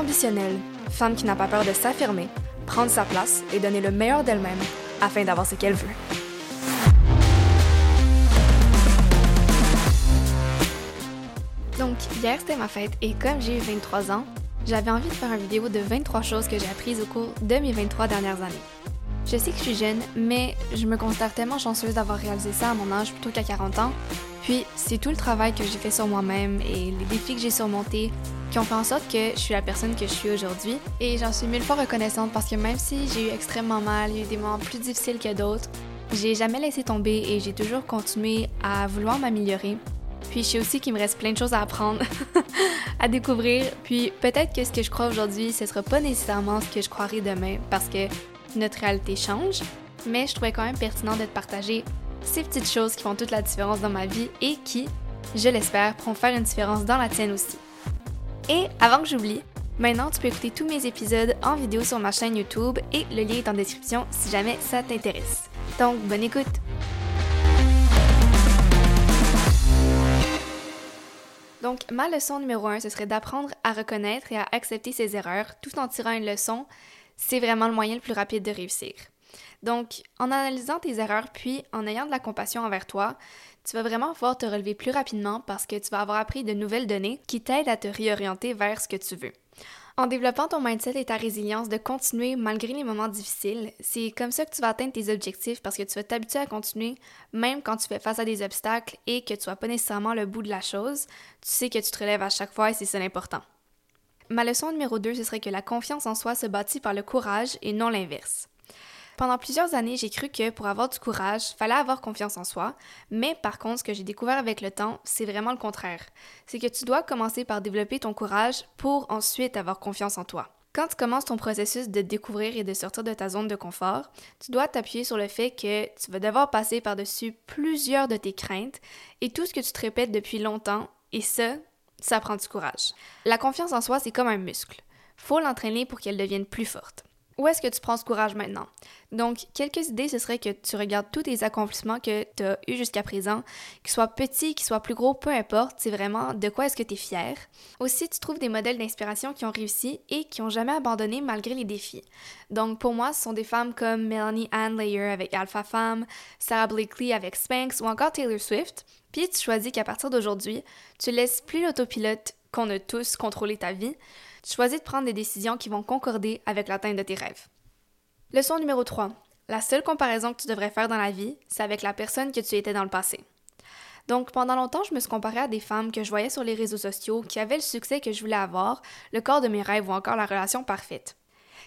ambitionnelle, femme qui n'a pas peur de s'affirmer, prendre sa place et donner le meilleur d'elle-même afin d'avoir ce qu'elle veut. Donc, hier c'était ma fête et comme j'ai eu 23 ans, j'avais envie de faire une vidéo de 23 choses que j'ai apprises au cours de mes 23 dernières années. Je sais que je suis jeune, mais je me considère tellement chanceuse d'avoir réalisé ça à mon âge plutôt qu'à 40 ans. Puis, c'est tout le travail que j'ai fait sur moi-même et les défis que j'ai surmontés qui ont fait en sorte que je suis la personne que je suis aujourd'hui. Et j'en suis mille fois reconnaissante parce que même si j'ai eu extrêmement mal, il y a eu des moments plus difficiles que d'autres, j'ai jamais laissé tomber et j'ai toujours continué à vouloir m'améliorer. Puis je sais aussi qu'il me reste plein de choses à apprendre, à découvrir. Puis peut-être que ce que je crois aujourd'hui, ce sera pas nécessairement ce que je croirai demain parce que notre réalité change. Mais je trouvais quand même pertinent de te partager ces petites choses qui font toute la différence dans ma vie et qui, je l'espère, pourront faire une différence dans la tienne aussi. Et avant que j'oublie, maintenant tu peux écouter tous mes épisodes en vidéo sur ma chaîne YouTube et le lien est en description si jamais ça t'intéresse. Donc, bonne écoute! Donc, ma leçon numéro un, ce serait d'apprendre à reconnaître et à accepter ses erreurs tout en tirant une leçon. C'est vraiment le moyen le plus rapide de réussir. Donc, en analysant tes erreurs puis en ayant de la compassion envers toi, tu vas vraiment pouvoir te relever plus rapidement parce que tu vas avoir appris de nouvelles données qui t'aident à te réorienter vers ce que tu veux. En développant ton mindset et ta résilience de continuer malgré les moments difficiles, c'est comme ça que tu vas atteindre tes objectifs parce que tu vas t'habituer à continuer même quand tu fais face à des obstacles et que tu n'as pas nécessairement le bout de la chose. Tu sais que tu te relèves à chaque fois et c'est ça l'important. Ma leçon numéro 2, ce serait que la confiance en soi se bâtit par le courage et non l'inverse. Pendant plusieurs années, j'ai cru que pour avoir du courage, fallait avoir confiance en soi, mais par contre, ce que j'ai découvert avec le temps, c'est vraiment le contraire. C'est que tu dois commencer par développer ton courage pour ensuite avoir confiance en toi. Quand tu commences ton processus de découvrir et de sortir de ta zone de confort, tu dois t'appuyer sur le fait que tu vas devoir passer par-dessus plusieurs de tes craintes et tout ce que tu te répètes depuis longtemps, et ça, ça prend du courage. La confiance en soi, c'est comme un muscle. Faut l'entraîner pour qu'elle devienne plus forte. Où est-ce que tu prends ce courage maintenant? Donc, quelques idées, ce serait que tu regardes tous tes accomplissements que tu as eus jusqu'à présent, qu'ils soient petits, qu'ils soient plus gros, peu importe, c'est vraiment de quoi est-ce que tu es fier. Aussi, tu trouves des modèles d'inspiration qui ont réussi et qui n'ont jamais abandonné malgré les défis. Donc, pour moi, ce sont des femmes comme Melanie Ann Layer avec Alpha Femme, Sarah Blakely avec Spanx ou encore Taylor Swift. Puis, tu choisis qu'à partir d'aujourd'hui, tu laisses plus l'autopilote qu'on a tous contrôler ta vie, tu choisis de prendre des décisions qui vont concorder avec l'atteinte de tes rêves. Leçon numéro 3. La seule comparaison que tu devrais faire dans la vie, c'est avec la personne que tu étais dans le passé. Donc, pendant longtemps, je me suis comparée à des femmes que je voyais sur les réseaux sociaux qui avaient le succès que je voulais avoir, le corps de mes rêves ou encore la relation parfaite.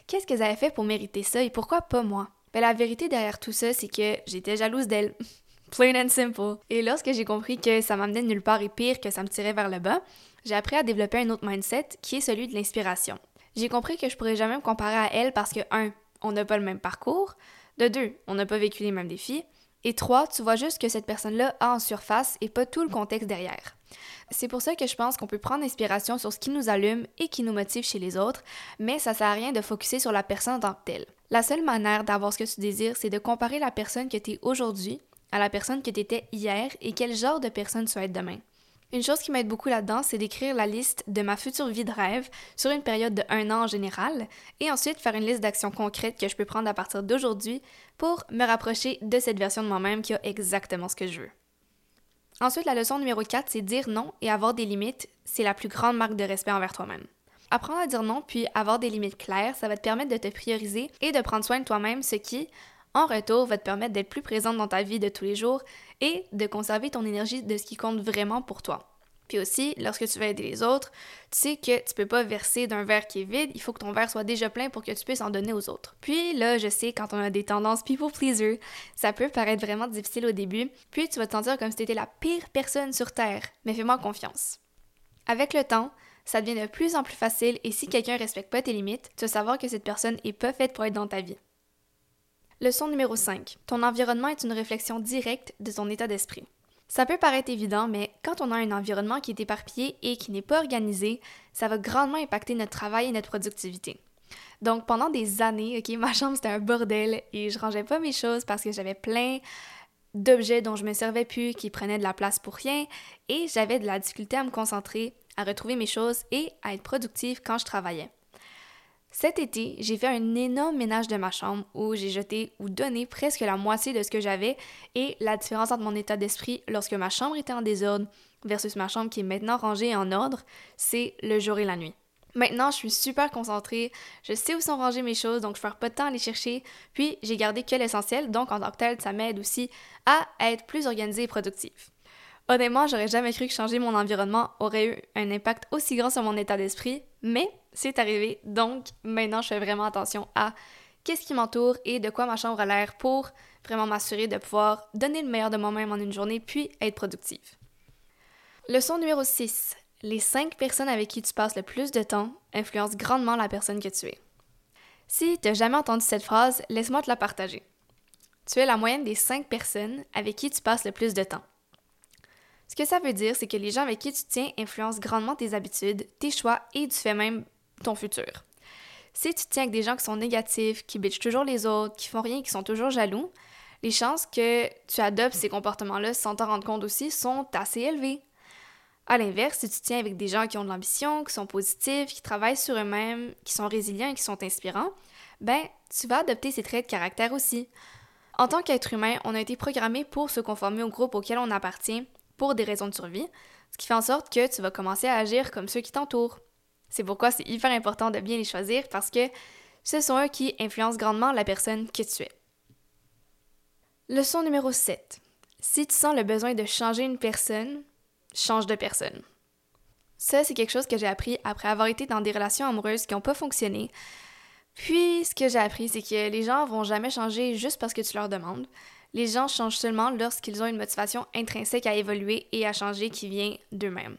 Qu'est-ce qu'elles avaient fait pour mériter ça et pourquoi pas moi? Ben, la vérité derrière tout ça, c'est que j'étais jalouse d'elles. Plain and simple. Et lorsque j'ai compris que ça m'amenait nulle part et pire que ça me tirait vers le bas, j'ai appris à développer un autre mindset qui est celui de l'inspiration. J'ai compris que je pourrais jamais me comparer à elle parce que, un, on n'a pas le même parcours, de deux, on n'a pas vécu les mêmes défis, et trois, tu vois juste que cette personne-là a en surface et pas tout le contexte derrière. C'est pour ça que je pense qu'on peut prendre inspiration sur ce qui nous allume et qui nous motive chez les autres, mais ça sert à rien de focuser sur la personne en tant que telle. La seule manière d'avoir ce que tu désires, c'est de comparer la personne que tu es aujourd'hui à la personne que tu étais hier et quel genre de personne tu vas être demain. Une chose qui m'aide beaucoup là-dedans, c'est d'écrire la liste de ma future vie de rêve sur une période de un an en général, et ensuite faire une liste d'actions concrètes que je peux prendre à partir d'aujourd'hui pour me rapprocher de cette version de moi-même qui a exactement ce que je veux. Ensuite, la leçon numéro 4, c'est dire non et avoir des limites, c'est la plus grande marque de respect envers toi-même. Apprendre à dire non puis avoir des limites claires, ça va te permettre de te prioriser et de prendre soin de toi-même, ce qui, en retour, va te permettre d'être plus présente dans ta vie de tous les jours et de conserver ton énergie de ce qui compte vraiment pour toi. Puis aussi, lorsque tu veux aider les autres, tu sais que tu peux pas verser d'un verre qui est vide, il faut que ton verre soit déjà plein pour que tu puisses en donner aux autres. Puis là, je sais, quand on a des tendances people pleaser, ça peut paraître vraiment difficile au début, puis tu vas te sentir comme si tu étais la pire personne sur Terre, mais fais-moi confiance. Avec le temps, ça devient de plus en plus facile et si quelqu'un respecte pas tes limites, tu vas savoir que cette personne est pas faite pour être dans ta vie. Leçon numéro 5. Ton environnement est une réflexion directe de ton état d'esprit. Ça peut paraître évident, mais quand on a un environnement qui est éparpillé et qui n'est pas organisé, ça va grandement impacter notre travail et notre productivité. Donc pendant des années, ok, ma chambre c'était un bordel et je rangeais pas mes choses parce que j'avais plein d'objets dont je me servais plus, qui prenaient de la place pour rien, et j'avais de la difficulté à me concentrer, à retrouver mes choses et à être productive quand je travaillais. Cet été, j'ai fait un énorme ménage de ma chambre où j'ai jeté ou donné presque la moitié de ce que j'avais et la différence entre mon état d'esprit lorsque ma chambre était en désordre versus ma chambre qui est maintenant rangée et en ordre, c'est le jour et la nuit. Maintenant, je suis super concentrée, je sais où sont rangées mes choses, donc je perds pas de temps à les chercher, puis j'ai gardé que l'essentiel, donc en tant que tel, ça m'aide aussi à être plus organisée et productive. Honnêtement, j'aurais jamais cru que changer mon environnement aurait eu un impact aussi grand sur mon état d'esprit, mais c'est arrivé, donc maintenant je fais vraiment attention à qu'est-ce qui m'entoure et de quoi ma chambre a l'air pour vraiment m'assurer de pouvoir donner le meilleur de moi-même en une journée puis être productive. Leçon numéro 6. Les 5 personnes avec qui tu passes le plus de temps influencent grandement la personne que tu es. Si tu n'as jamais entendu cette phrase, laisse-moi te la partager. Tu es la moyenne des 5 personnes avec qui tu passes le plus de temps. Ce que ça veut dire, c'est que les gens avec qui tu tiens influencent grandement tes habitudes, tes choix et du fait même ton futur. Si tu tiens avec des gens qui sont négatifs, qui bitchent toujours les autres, qui font rien, qui sont toujours jaloux, les chances que tu adoptes ces comportements-là sans t'en rendre compte aussi sont assez élevées. À l'inverse, si tu tiens avec des gens qui ont de l'ambition, qui sont positifs, qui travaillent sur eux-mêmes, qui sont résilients et qui sont inspirants, ben, tu vas adopter ces traits de caractère aussi. En tant qu'être humain, on a été programmé pour se conformer au groupe auquel on appartient pour des raisons de survie, ce qui fait en sorte que tu vas commencer à agir comme ceux qui t'entourent. C'est pourquoi c'est hyper important de bien les choisir parce que ce sont eux qui influencent grandement la personne que tu es. Leçon numéro 7. Si tu sens le besoin de changer une personne, change de personne. Ça, c'est quelque chose que j'ai appris après avoir été dans des relations amoureuses qui n'ont pas fonctionné. Puis, ce que j'ai appris, c'est que les gens vont jamais changer juste parce que tu leur demandes. Les gens changent seulement lorsqu'ils ont une motivation intrinsèque à évoluer et à changer qui vient d'eux-mêmes.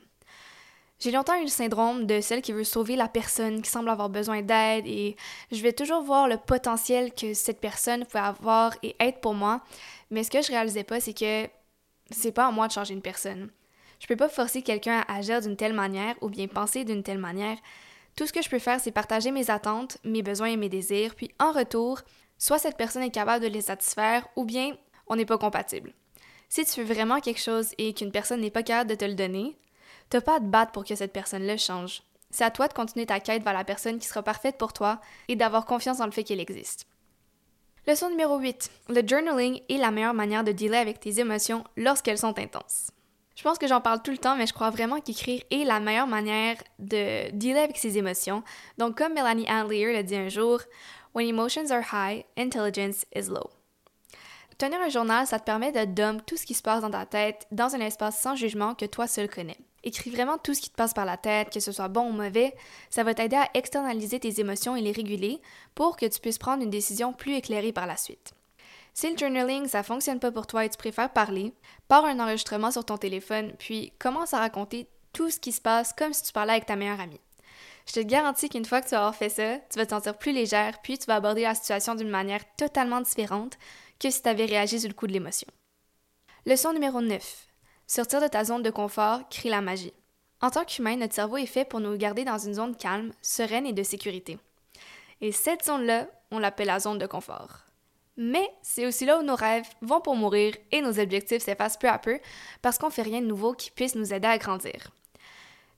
J'ai longtemps eu le syndrome de celle qui veut sauver la personne, qui semble avoir besoin d'aide, et je vais toujours voir le potentiel que cette personne peut avoir et être pour moi, mais ce que je réalisais pas, c'est que c'est pas à moi de changer une personne. Je peux pas forcer quelqu'un à agir d'une telle manière ou bien penser d'une telle manière. Tout ce que je peux faire, c'est partager mes attentes, mes besoins et mes désirs, puis en retour, soit cette personne est capable de les satisfaire ou bien on n'est pas compatible. Si tu veux vraiment quelque chose et qu'une personne n'est pas capable de te le donner, t'as pas à te battre pour que cette personne-là change. C'est à toi de continuer ta quête vers la personne qui sera parfaite pour toi et d'avoir confiance dans le fait qu'elle existe. Leçon numéro 8. Le journaling est la meilleure manière de dealer avec tes émotions lorsqu'elles sont intenses. Je pense que j'en parle tout le temps, mais je crois vraiment qu'écrire est la meilleure manière de dealer avec ses émotions. Donc, comme Melanie Andlier l'a dit un jour, When emotions are high, intelligence is low. Tenir un journal, ça te permet de dump tout ce qui se passe dans ta tête dans un espace sans jugement que toi seul connais. Écris vraiment tout ce qui te passe par la tête, que ce soit bon ou mauvais. Ça va t'aider à externaliser tes émotions et les réguler pour que tu puisses prendre une décision plus éclairée par la suite. Si le journaling, ça fonctionne pas pour toi et tu préfères parler, pars un enregistrement sur ton téléphone, puis commence à raconter tout ce qui se passe comme si tu parlais avec ta meilleure amie. Je te garantis qu'une fois que tu vas avoir fait ça, tu vas te sentir plus légère, puis tu vas aborder la situation d'une manière totalement différente que si tu avais réagi sur le coup de l'émotion. Leçon numéro 9. Sortir de ta zone de confort crée la magie. En tant qu'humain, notre cerveau est fait pour nous garder dans une zone calme, sereine et de sécurité. Et cette zone-là, on l'appelle la zone de confort. Mais c'est aussi là où nos rêves vont pour mourir et nos objectifs s'effacent peu à peu parce qu'on fait rien de nouveau qui puisse nous aider à grandir.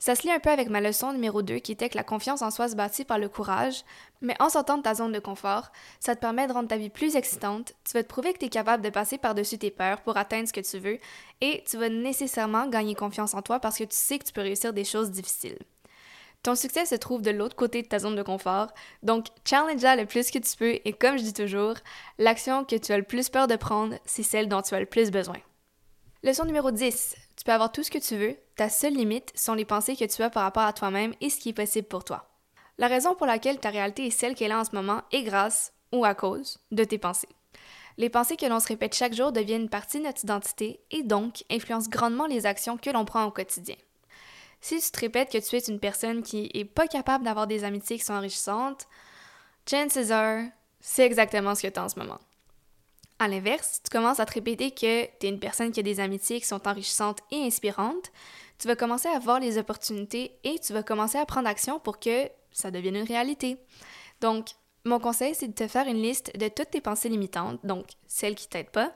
Ça se lie un peu avec ma leçon numéro 2 qui était que la confiance en soi se bâtit par le courage, mais en sortant de ta zone de confort, ça te permet de rendre ta vie plus excitante, tu vas te prouver que tu es capable de passer par-dessus tes peurs pour atteindre ce que tu veux, et tu vas nécessairement gagner confiance en toi parce que tu sais que tu peux réussir des choses difficiles. Ton succès se trouve de l'autre côté de ta zone de confort, donc challenge-la le plus que tu peux et comme je dis toujours, l'action que tu as le plus peur de prendre, c'est celle dont tu as le plus besoin. Leçon numéro 10. Tu peux avoir tout ce que tu veux, ta seule limite sont les pensées que tu as par rapport à toi-même et ce qui est possible pour toi. La raison pour laquelle ta réalité est celle qu'elle est en ce moment est grâce, ou à cause, de tes pensées. Les pensées que l'on se répète chaque jour deviennent partie de notre identité et donc influencent grandement les actions que l'on prend au quotidien. Si tu te répètes que tu es une personne qui est pas capable d'avoir des amitiés qui sont enrichissantes, chances are, c'est exactement ce que tu as en ce moment. À l'inverse, tu commences à te répéter que tu es une personne qui a des amitiés qui sont enrichissantes et inspirantes, tu vas commencer à voir les opportunités et tu vas commencer à prendre action pour que ça devienne une réalité. Donc, mon conseil, c'est de te faire une liste de toutes tes pensées limitantes, donc celles qui t'aident pas,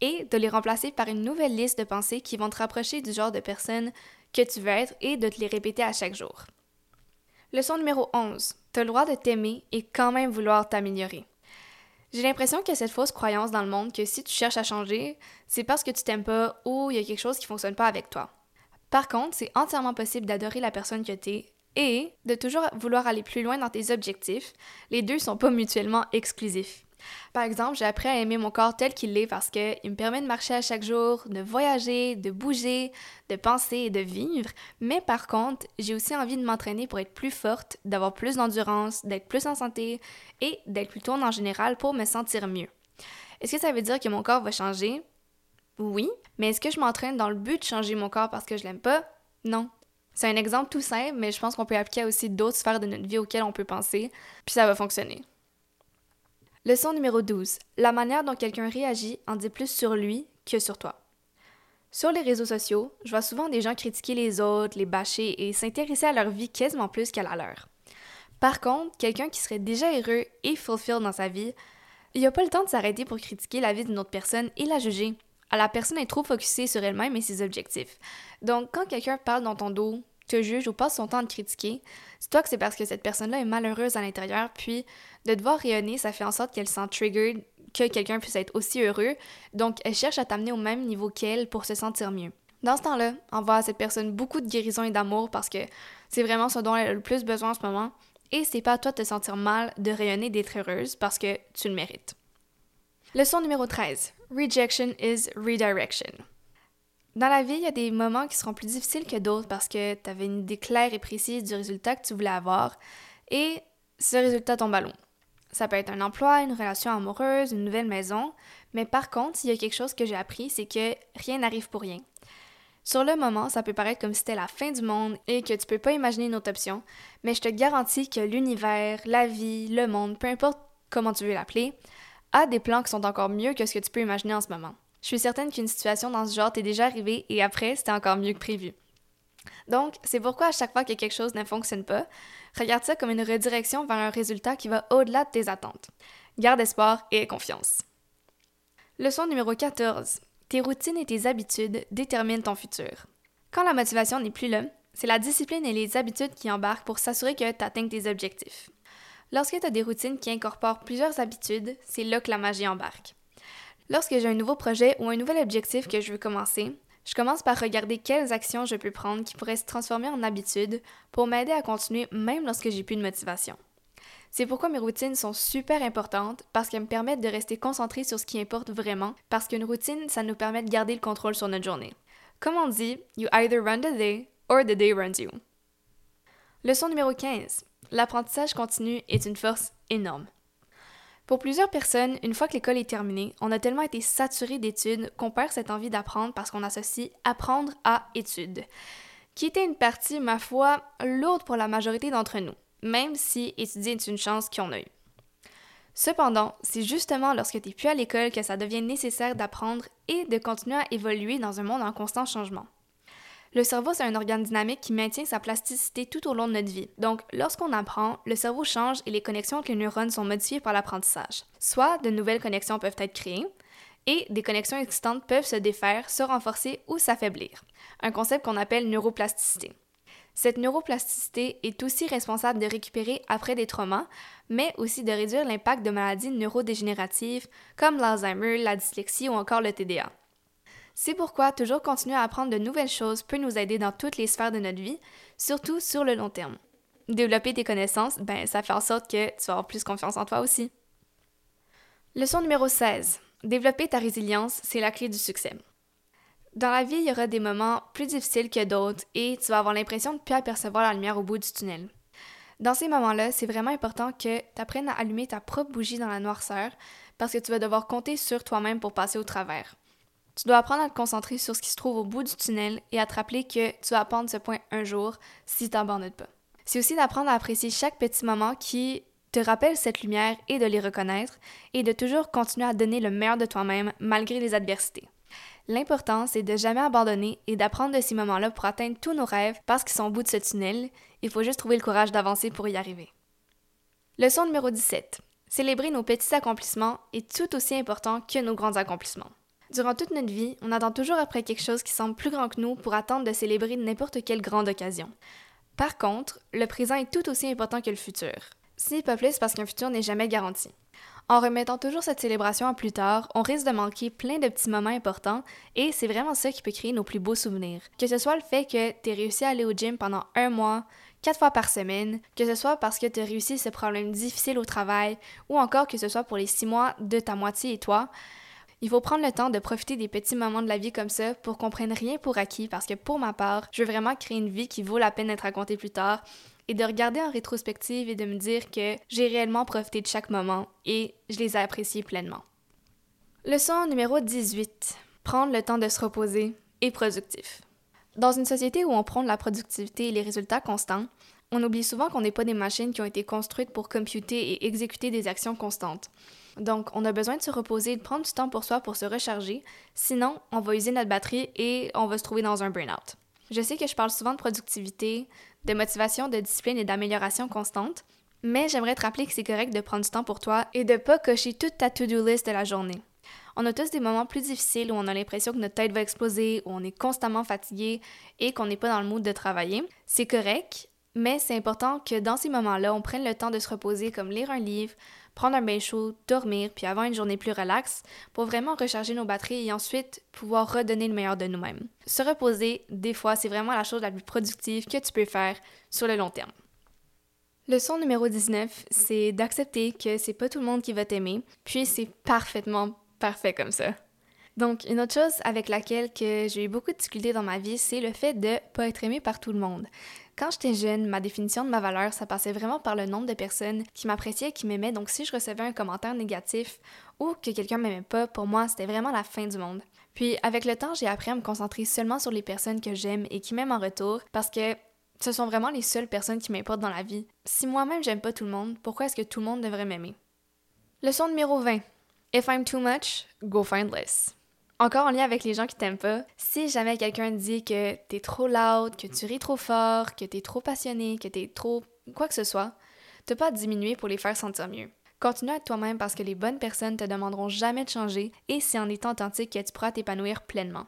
et de les remplacer par une nouvelle liste de pensées qui vont te rapprocher du genre de personne que tu veux être et de te les répéter à chaque jour. Leçon numéro 11. tu as le droit de t'aimer et quand même vouloir t'améliorer. J'ai l'impression qu'il y a cette fausse croyance dans le monde que si tu cherches à changer, c'est parce que tu t'aimes pas ou il y a quelque chose qui fonctionne pas avec toi. Par contre, c'est entièrement possible d'adorer la personne que tu es et de toujours vouloir aller plus loin dans tes objectifs. Les deux sont pas mutuellement exclusifs. Par exemple, j'ai appris à aimer mon corps tel qu'il est parce qu'il me permet de marcher à chaque jour, de voyager, de bouger, de penser et de vivre. Mais par contre, j'ai aussi envie de m'entraîner pour être plus forte, d'avoir plus d'endurance, d'être plus en santé et d'être plus tourne en général pour me sentir mieux. Est-ce que ça veut dire que mon corps va changer? Oui, mais est-ce que je m'entraîne dans le but de changer mon corps parce que je l'aime pas? Non. C'est un exemple tout simple, mais je pense qu'on peut appliquer aussi d'autres sphères de notre vie auxquelles on peut penser, puis ça va fonctionner. Leçon numéro 12. La manière dont quelqu'un réagit en dit plus sur lui que sur toi. Sur les réseaux sociaux, je vois souvent des gens critiquer les autres, les bâcher et s'intéresser à leur vie quasiment plus qu'à la leur. Par contre, quelqu'un qui serait déjà heureux et fulfilled dans sa vie, il n'y a pas le temps de s'arrêter pour critiquer la vie d'une autre personne et la juger. La personne est trop focusée sur elle-même et ses objectifs. Donc, quand quelqu'un parle dans ton dos, te juge ou passe son temps à critiquer, c'est toi que c'est parce que cette personne-là est malheureuse à l'intérieur, puis de te voir rayonner, ça fait en sorte qu'elle sent triggered que quelqu'un puisse être aussi heureux, donc elle cherche à t'amener au même niveau qu'elle pour se sentir mieux. Dans ce temps-là, envoie à cette personne beaucoup de guérison et d'amour parce que c'est vraiment ce dont elle a le plus besoin en ce moment, et c'est pas à toi de te sentir mal de rayonner d'être heureuse parce que tu le mérites. Leçon numéro 13. Rejection is redirection. Dans la vie, il y a des moments qui seront plus difficiles que d'autres parce que tu avais une idée claire et précise du résultat que tu voulais avoir et ce résultat tombe à l'eau. Ça peut être un emploi, une relation amoureuse, une nouvelle maison, mais par contre, il y a quelque chose que j'ai appris, c'est que rien n'arrive pour rien. Sur le moment, ça peut paraître comme si c'était la fin du monde et que tu peux pas imaginer une autre option, mais je te garantis que l'univers, la vie, le monde, peu importe comment tu veux l'appeler, a des plans qui sont encore mieux que ce que tu peux imaginer en ce moment. Je suis certaine qu'une situation dans ce genre t'est déjà arrivée et après, c'était encore mieux que prévu. Donc, c'est pourquoi à chaque fois que quelque chose ne fonctionne pas, regarde ça comme une redirection vers un résultat qui va au-delà de tes attentes. Garde espoir et confiance. Leçon numéro 14. Tes routines et tes habitudes déterminent ton futur. Quand la motivation n'est plus là, c'est la discipline et les habitudes qui embarquent pour s'assurer que tu atteignes tes objectifs. Lorsque tu as des routines qui incorporent plusieurs habitudes, c'est là que la magie embarque. Lorsque j'ai un nouveau projet ou un nouvel objectif que je veux commencer, je commence par regarder quelles actions je peux prendre qui pourraient se transformer en habitude pour m'aider à continuer même lorsque j'ai plus de motivation. C'est pourquoi mes routines sont super importantes parce qu'elles me permettent de rester concentré sur ce qui importe vraiment, parce qu'une routine, ça nous permet de garder le contrôle sur notre journée. Comme on dit, you either run the day or the day runs you. Leçon numéro 15. L'apprentissage continu est une force énorme. Pour plusieurs personnes, une fois que l'école est terminée, on a tellement été saturé d'études qu'on perd cette envie d'apprendre parce qu'on associe apprendre à études, qui était une partie, ma foi, lourde pour la majorité d'entre nous, même si étudier est une chance qu'on a eue. Cependant, c'est justement lorsque tu n'es plus à l'école que ça devient nécessaire d'apprendre et de continuer à évoluer dans un monde en constant changement. Le cerveau, c'est un organe dynamique qui maintient sa plasticité tout au long de notre vie. Donc, lorsqu'on apprend, le cerveau change et les connexions entre les neurones sont modifiées par l'apprentissage. Soit de nouvelles connexions peuvent être créées, et des connexions existantes peuvent se défaire, se renforcer ou s'affaiblir. Un concept qu'on appelle neuroplasticité. Cette neuroplasticité est aussi responsable de récupérer après des traumas, mais aussi de réduire l'impact de maladies neurodégénératives comme l'Alzheimer, la dyslexie ou encore le TDA. C'est pourquoi toujours continuer à apprendre de nouvelles choses peut nous aider dans toutes les sphères de notre vie, surtout sur le long terme. Développer tes connaissances, ben ça fait en sorte que tu vas avoir plus confiance en toi aussi. Leçon numéro 16. Développer ta résilience, c'est la clé du succès. Dans la vie, il y aura des moments plus difficiles que d'autres et tu vas avoir l'impression de ne plus apercevoir la lumière au bout du tunnel. Dans ces moments-là, c'est vraiment important que tu apprennes à allumer ta propre bougie dans la noirceur parce que tu vas devoir compter sur toi-même pour passer au travers. Tu dois apprendre à te concentrer sur ce qui se trouve au bout du tunnel et à te rappeler que tu vas apprendre ce point un jour si tu t'abandonnes pas. C'est aussi d'apprendre à apprécier chaque petit moment qui te rappelle cette lumière et de les reconnaître et de toujours continuer à donner le meilleur de toi-même malgré les adversités. L'important, c'est de jamais abandonner et d'apprendre de ces moments-là pour atteindre tous nos rêves parce qu'ils sont au bout de ce tunnel. Il faut juste trouver le courage d'avancer pour y arriver. Leçon numéro 17. Célébrer nos petits accomplissements est tout aussi important que nos grands accomplissements. Durant toute notre vie, on attend toujours après quelque chose qui semble plus grand que nous pour attendre de célébrer n'importe quelle grande occasion. Par contre, le présent est tout aussi important que le futur. Si pas plus parce qu'un futur n'est jamais garanti. En remettant toujours cette célébration à plus tard, on risque de manquer plein de petits moments importants et c'est vraiment ça qui peut créer nos plus beaux souvenirs. Que ce soit le fait que tu aies réussi à aller au gym pendant un mois, quatre fois par semaine, que ce soit parce que tu as réussi ce problème difficile au travail ou encore que ce soit pour les six mois de ta moitié et toi, il faut prendre le temps de profiter des petits moments de la vie comme ça pour qu'on prenne rien pour acquis parce que pour ma part, je veux vraiment créer une vie qui vaut la peine d'être racontée plus tard et de regarder en rétrospective et de me dire que j'ai réellement profité de chaque moment et je les ai appréciés pleinement. Leçon numéro 18. Prendre le temps de se reposer et productif. Dans une société où on prend de la productivité et les résultats constants, on oublie souvent qu'on n'est pas des machines qui ont été construites pour computer et exécuter des actions constantes. Donc, on a besoin de se reposer de prendre du temps pour soi pour se recharger, sinon on va user notre batterie et on va se trouver dans un burn-out. Je sais que je parle souvent de productivité, de motivation, de discipline et d'amélioration constante, mais j'aimerais te rappeler que c'est correct de prendre du temps pour toi et de pas cocher toute ta to-do list de la journée. On a tous des moments plus difficiles où on a l'impression que notre tête va exploser, où on est constamment fatigué et qu'on n'est pas dans le mood de travailler. C'est correct, mais c'est important que dans ces moments-là, on prenne le temps de se reposer comme lire un livre, prendre un bain chaud, dormir, puis avoir une journée plus relaxe pour vraiment recharger nos batteries et ensuite pouvoir redonner le meilleur de nous-mêmes. Se reposer, des fois, c'est vraiment la chose la plus productive que tu peux faire sur le long terme. Leçon numéro 19, c'est d'accepter que c'est pas tout le monde qui va t'aimer, puis c'est parfaitement parfait comme ça. Donc, une autre chose avec laquelle que j'ai eu beaucoup de difficultés dans ma vie, c'est le fait de pas être aimé par tout le monde. Quand j'étais jeune, ma définition de ma valeur, ça passait vraiment par le nombre de personnes qui m'appréciaient qui m'aimaient. Donc, si je recevais un commentaire négatif ou que quelqu'un m'aimait pas, pour moi, c'était vraiment la fin du monde. Puis, avec le temps, j'ai appris à me concentrer seulement sur les personnes que j'aime et qui m'aiment en retour parce que ce sont vraiment les seules personnes qui m'importent dans la vie. Si moi-même j'aime pas tout le monde, pourquoi est-ce que tout le monde devrait m'aimer? Leçon numéro 20. If I'm too much, go find less. Encore en lien avec les gens qui t'aiment pas, si jamais quelqu'un dit que t'es trop loud, que tu ris trop fort, que t'es trop passionné, que t'es trop quoi que ce soit, t'as pas à diminuer pour les faire sentir mieux. Continue à toi-même parce que les bonnes personnes te demanderont jamais de changer et c'est en étant authentique que tu pourras t'épanouir pleinement.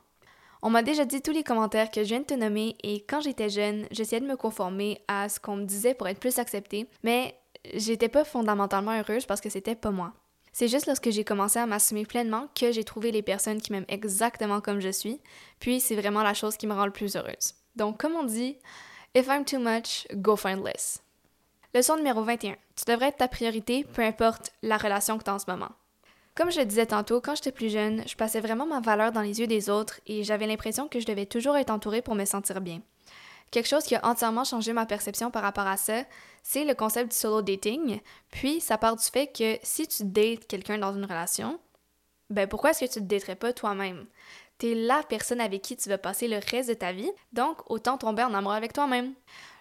On m'a déjà dit tous les commentaires que je viens de te nommer et quand j'étais jeune, j'essayais de me conformer à ce qu'on me disait pour être plus acceptée, mais j'étais pas fondamentalement heureuse parce que c'était pas moi. C'est juste lorsque j'ai commencé à m'assumer pleinement que j'ai trouvé les personnes qui m'aiment exactement comme je suis, puis c'est vraiment la chose qui me rend le plus heureuse. Donc, comme on dit, if I'm too much, go find less. Leçon numéro 21. Tu devrais être ta priorité, peu importe la relation que tu as en ce moment. Comme je le disais tantôt, quand j'étais plus jeune, je passais vraiment ma valeur dans les yeux des autres et j'avais l'impression que je devais toujours être entourée pour me sentir bien. Quelque chose qui a entièrement changé ma perception par rapport à ça, c'est le concept du solo dating. Puis, ça part du fait que si tu dates quelqu'un dans une relation, ben pourquoi est-ce que tu te daterais pas toi-même? T'es la personne avec qui tu vas passer le reste de ta vie, donc autant tomber en amour avec toi-même.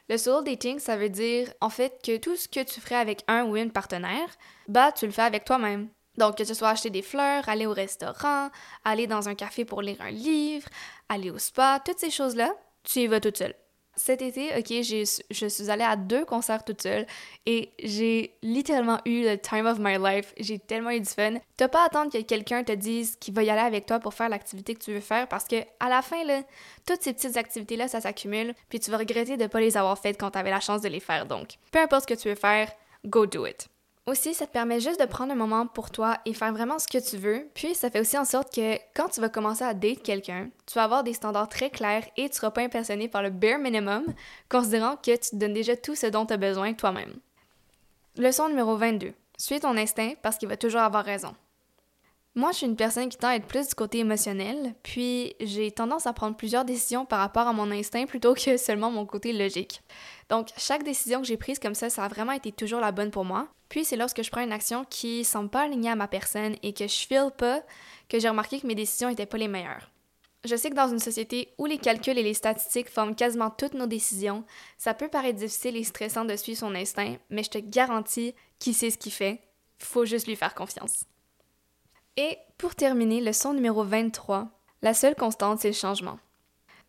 Le solo dating, ça veut dire en fait que tout ce que tu ferais avec un ou une partenaire, bah tu le fais avec toi-même. Donc que ce soit acheter des fleurs, aller au restaurant, aller dans un café pour lire un livre, aller au spa, toutes ces choses-là, tu y vas toute seule. Cet été, ok, je suis allée à deux concerts toute seule et j'ai littéralement eu le time of my life. J'ai tellement eu du fun. T'as pas à attendre que quelqu'un te dise qu'il va y aller avec toi pour faire l'activité que tu veux faire parce que à la fin, là, toutes ces petites activités-là, ça s'accumule puis tu vas regretter de pas les avoir faites quand t'avais la chance de les faire. Donc, peu importe ce que tu veux faire, go do it. Aussi, ça te permet juste de prendre un moment pour toi et faire vraiment ce que tu veux. Puis, ça fait aussi en sorte que quand tu vas commencer à date quelqu'un, tu vas avoir des standards très clairs et tu seras pas impressionné par le bare minimum, considérant que tu te donnes déjà tout ce dont tu as besoin toi-même. Leçon numéro 22. Suis ton instinct parce qu'il va toujours avoir raison. Moi, je suis une personne qui tend à être plus du côté émotionnel, puis j'ai tendance à prendre plusieurs décisions par rapport à mon instinct plutôt que seulement mon côté logique. Donc, chaque décision que j'ai prise comme ça, ça a vraiment été toujours la bonne pour moi. Puis, c'est lorsque je prends une action qui semble pas alignée à ma personne et que je file pas que j'ai remarqué que mes décisions étaient pas les meilleures. Je sais que dans une société où les calculs et les statistiques forment quasiment toutes nos décisions, ça peut paraître difficile et stressant de suivre son instinct, mais je te garantis qu'il sait ce qu'il fait. Faut juste lui faire confiance. Et pour terminer, leçon numéro 23, la seule constante, c'est le changement.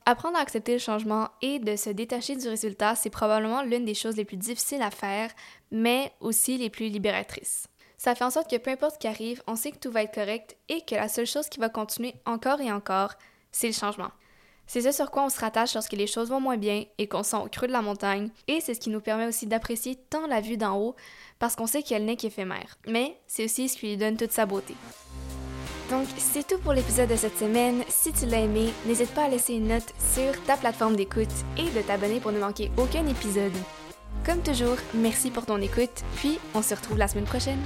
Apprendre à accepter le changement et de se détacher du résultat, c'est probablement l'une des choses les plus difficiles à faire, mais aussi les plus libératrices. Ça fait en sorte que peu importe ce qui arrive, on sait que tout va être correct et que la seule chose qui va continuer encore et encore, c'est le changement. C'est ce sur quoi on se rattache lorsque les choses vont moins bien et qu'on sent au creux de la montagne, et c'est ce qui nous permet aussi d'apprécier tant la vue d'en haut parce qu'on sait qu'elle n'est qu'éphémère. Mais c'est aussi ce qui lui donne toute sa beauté. Donc, c'est tout pour l'épisode de cette semaine. Si tu l'as aimé, n'hésite pas à laisser une note sur ta plateforme d'écoute et de t'abonner pour ne manquer aucun épisode. Comme toujours, merci pour ton écoute, puis on se retrouve la semaine prochaine.